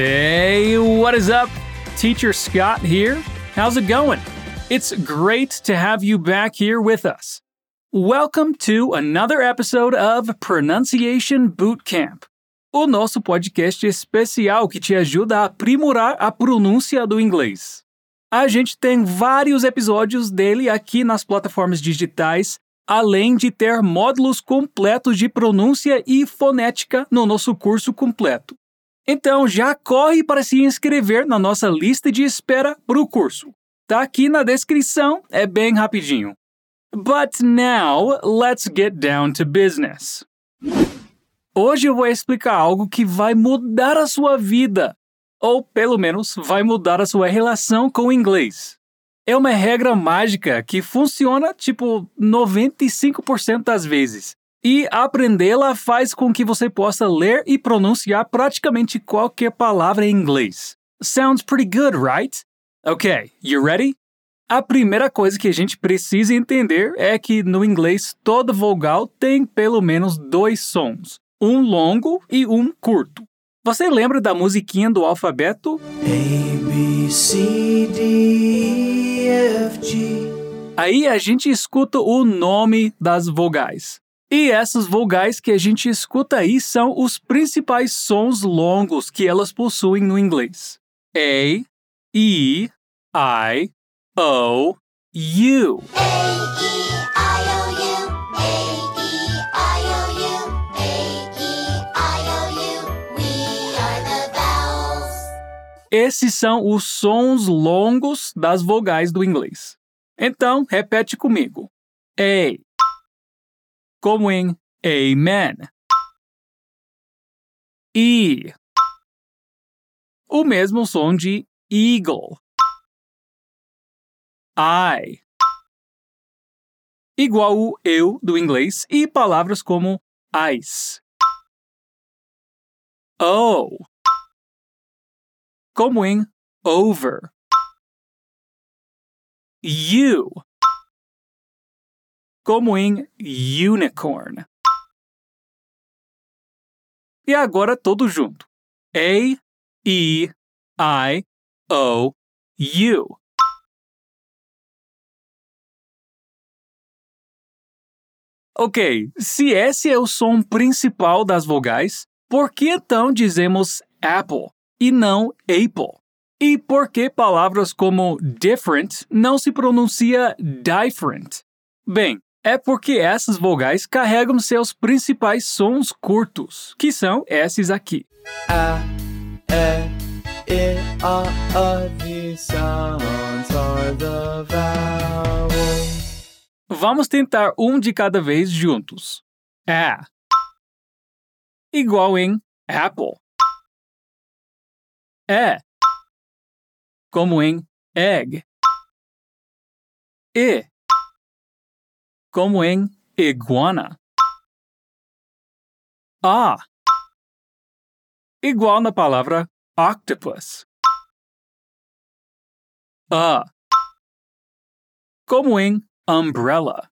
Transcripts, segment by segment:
Hey, what is up? Teacher Scott here. How's it going? It's great to have you back here with us. Welcome to another episode of Pronunciation Bootcamp, o nosso podcast especial que te ajuda a aprimorar a pronúncia do inglês. A gente tem vários episódios dele aqui nas plataformas digitais, além de ter módulos completos de pronúncia e fonética no nosso curso completo. Então já corre para se inscrever na nossa lista de espera para o curso. Tá aqui na descrição, é bem rapidinho. But now, let's get down to business. Hoje eu vou explicar algo que vai mudar a sua vida, ou pelo menos vai mudar a sua relação com o inglês. É uma regra mágica que funciona tipo 95% das vezes. E aprendê-la faz com que você possa ler e pronunciar praticamente qualquer palavra em inglês. Sounds pretty good, right? Okay, you ready? A primeira coisa que a gente precisa entender é que no inglês toda vogal tem pelo menos dois sons, um longo e um curto. Você lembra da musiquinha do alfabeto? A, B, C, D, E, F, G. Aí a gente escuta o nome das vogais. E essas vogais que a gente escuta aí são os principais sons longos que elas possuem no inglês. A, E, I, O, U. Esses são os sons longos das vogais do inglês. Então, repete comigo. A. Como em Amen. E. O mesmo som de eagle. I. Igual o eu do inglês e palavras como ice. O. Como em over. U. Como em unicorn. E agora todo junto. A, E, I, O, U. Ok, se esse é o som principal das vogais, por que então dizemos apple e não apple? E por que palavras como different não se pronuncia different? Bem, é porque essas vogais carregam seus principais sons curtos, que são esses aqui. A, E, I, A, A. These sounds are the vowels. Vamos tentar um de cada vez juntos. A. Igual em apple. É. Como em egg. E. Como em iguana. A. Igual na palavra octopus. A. Como em umbrella.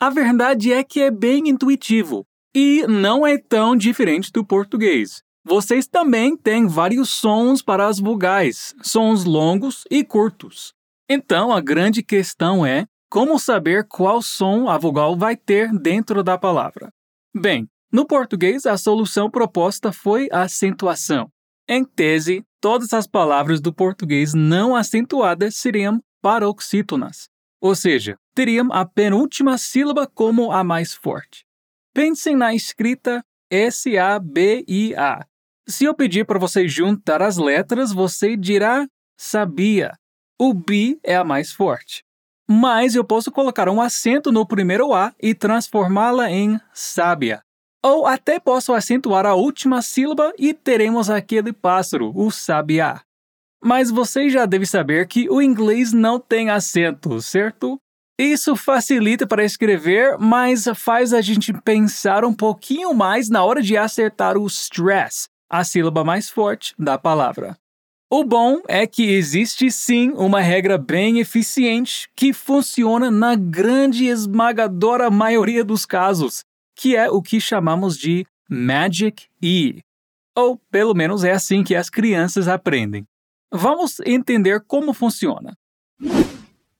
A verdade é que é bem intuitivo e não é tão diferente do português. Vocês também têm vários sons para as vogais, sons longos e curtos. Então a grande questão é como saber qual som a vogal vai ter dentro da palavra. Bem, no português a solução proposta foi a acentuação. Em tese, todas as palavras do português não acentuadas seriam paroxítonas, ou seja, teriam a penúltima sílaba como a mais forte. Pensem na escrita S-A-B-I-A. Se eu pedir para você juntar as letras, você dirá sabia. O B é a mais forte. Mas eu posso colocar um acento no primeiro A e transformá-la em sábia. Ou até posso acentuar a última sílaba e teremos aquele pássaro, o sabiá. Mas você já deve saber que o inglês não tem acento, certo? Isso facilita para escrever, mas faz a gente pensar um pouquinho mais na hora de acertar o stress, a sílaba mais forte da palavra. O bom é que existe sim uma regra bem eficiente que funciona na grande esmagadora maioria dos casos, que é o que chamamos de Magic E. Ou pelo menos é assim que as crianças aprendem. Vamos entender como funciona.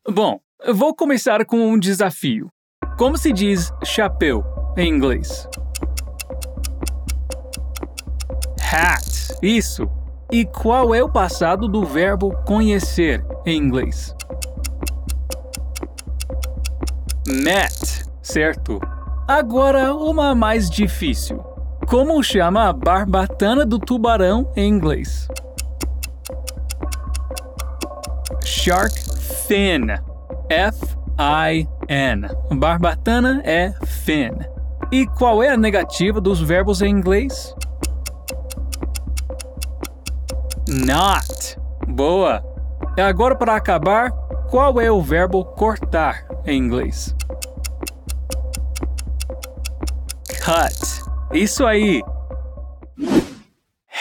Bom, vou começar com um desafio. Como se diz chapéu em inglês? Hat. Isso. E qual é o passado do verbo conhecer em inglês? Met, certo? Agora uma mais difícil. Como chama a barbatana do tubarão em inglês? Shark fin. F-I-N. Barbatana é fin. E qual é a negativa dos verbos em inglês? Not. Boa. E agora para acabar, qual é o verbo cortar em inglês? Cut. Isso aí.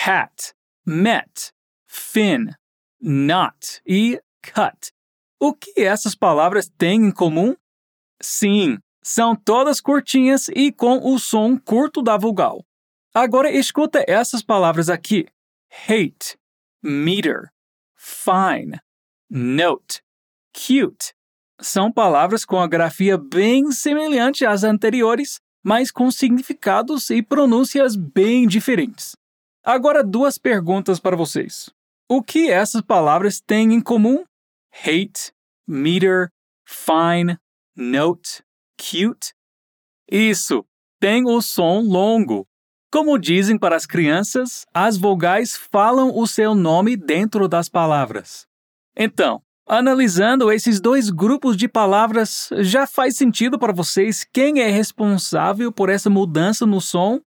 Hat, met, fin, not e cut. O que essas palavras têm em comum? Sim, são todas curtinhas e com o som curto da vogal. Agora escuta essas palavras aqui: hate, meter, fine, note, cute. São palavras com a grafia bem semelhante às anteriores, mas com significados e pronúncias bem diferentes. Agora, duas perguntas para vocês. O que essas palavras têm em comum? Hate, meter, fine, note, cute? Isso, tem o som longo. Como dizem para as crianças, as vogais falam o seu nome dentro das palavras. Então, analisando esses dois grupos de palavras, já faz sentido para vocês quem é responsável por essa mudança no som?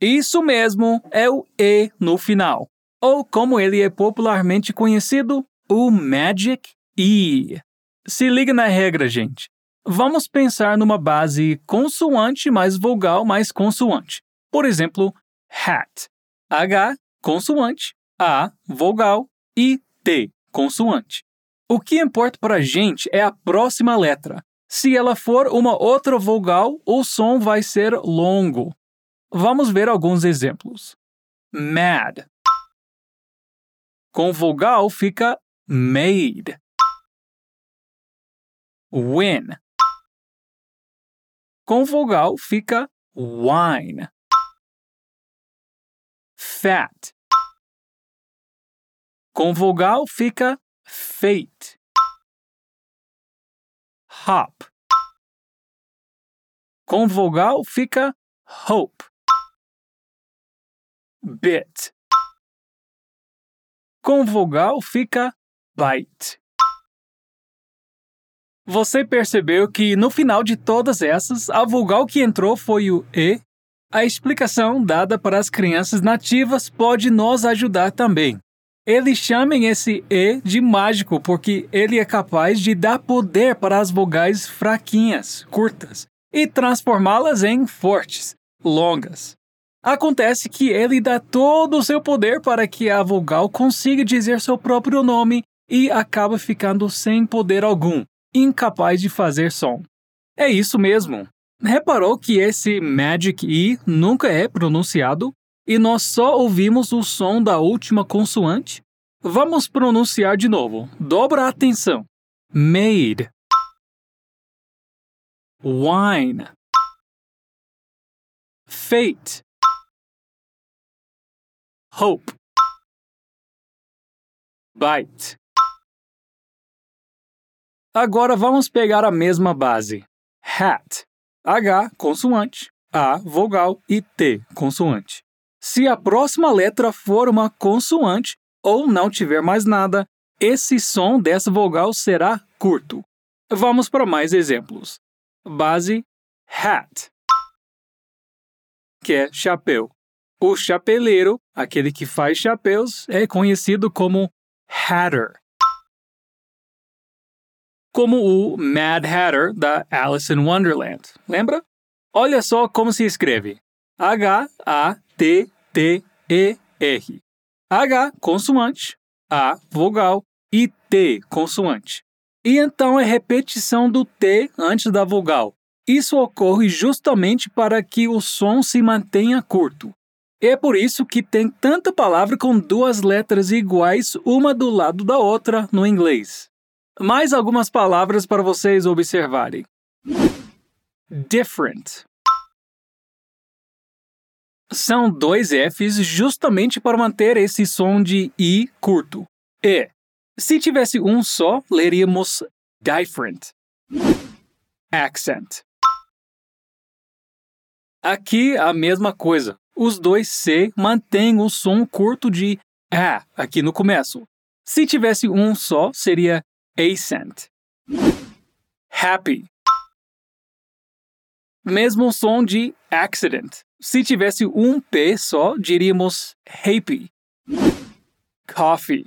Isso mesmo, é o E no final. Ou como ele é popularmente conhecido, o Magic E. Se liga na regra, gente. Vamos pensar numa base consoante mais vogal mais consoante. Por exemplo, hat. H, consoante, A, vogal e T, consoante. O que importa para a gente é a próxima letra. Se ela for uma outra vogal, o som vai ser longo. Vamos ver alguns exemplos. Mad. Com vogal fica made. Win. Com vogal fica wine fat. Com vogal fica fate. Hop. Com vogal fica hope. Bit. Com vogal fica bite. Você percebeu que no final de todas essas, a vogal que entrou foi o E a explicação dada para as crianças nativas pode nos ajudar também. Eles chamem esse E de mágico porque ele é capaz de dar poder para as vogais fraquinhas, curtas, e transformá-las em fortes, longas. Acontece que ele dá todo o seu poder para que a vogal consiga dizer seu próprio nome e acaba ficando sem poder algum, incapaz de fazer som. É isso mesmo. Reparou que esse Magic E nunca é pronunciado e nós só ouvimos o som da última consoante? Vamos pronunciar de novo. Dobra a atenção. Made. Wine. Fate. Hope. Bite. Agora vamos pegar a mesma base. Hat. H, consoante, A, vogal e T, consoante. Se a próxima letra for uma consoante ou não tiver mais nada, esse som dessa vogal será curto. Vamos para mais exemplos. Base hat, que é chapéu. O chapeleiro, aquele que faz chapéus, é conhecido como hatter como o Mad Hatter da Alice in Wonderland. Lembra? Olha só como se escreve: H-A-T-T-E-R. H consoante, A vogal e T consoante. E então é repetição do T antes da vogal. Isso ocorre justamente para que o som se mantenha curto. É por isso que tem tanta palavra com duas letras iguais uma do lado da outra no inglês. Mais algumas palavras para vocês observarem. Different. São dois Fs justamente para manter esse som de I curto. E. Se tivesse um só, leríamos different. Accent. Aqui a mesma coisa. Os dois C mantêm o som curto de A aqui no começo. Se tivesse um só, seria accent. Happy. Mesmo som de accident. Se tivesse um P só, diríamos happy. Coffee.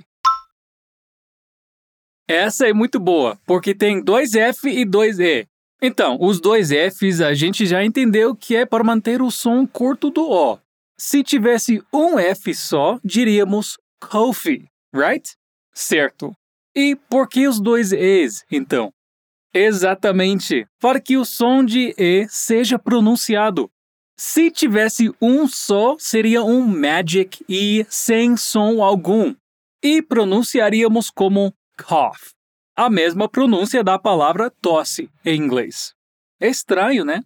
Essa é muito boa, porque tem dois F e dois E. Então, os dois Fs a gente já entendeu que é para manter o som curto do O. Se tivesse um F só, diríamos coffee, right? Certo. E por que os dois E's, então? Exatamente, para que o som de E seja pronunciado. Se tivesse um só, seria um magic E sem som algum, e pronunciaríamos como cough, a mesma pronúncia da palavra tosse em inglês. É estranho, né?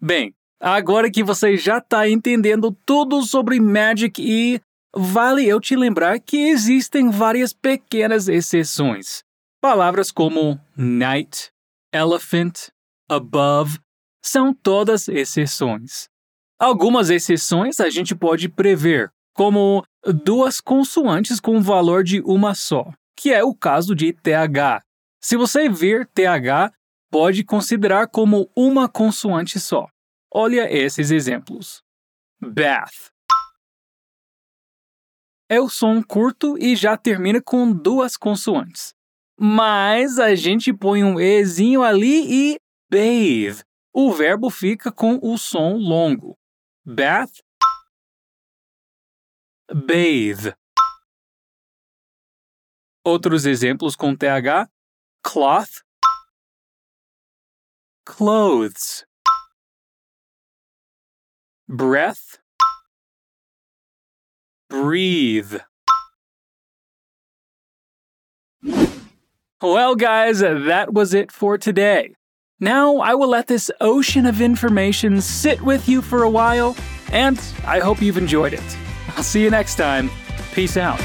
Bem, agora que você já está entendendo tudo sobre Magic E, vale eu te lembrar que existem várias pequenas exceções. Palavras como night, elephant, above são todas exceções. Algumas exceções a gente pode prever, como duas consoantes com valor de uma só, que é o caso de TH. Se você ver TH, pode considerar como uma consoante só. Olha esses exemplos. Bath. É o som curto e já termina com duas consoantes. Mas a gente põe um Ezinho ali e bathe. O verbo fica com o som longo. Bath, bathe. Outros exemplos com TH: cloth, clothes, breath, breathe. Well, guys, that was it for today. Now I will let this ocean of information sit with you for a while, and I hope you've enjoyed it. I'll see you next time. Peace out.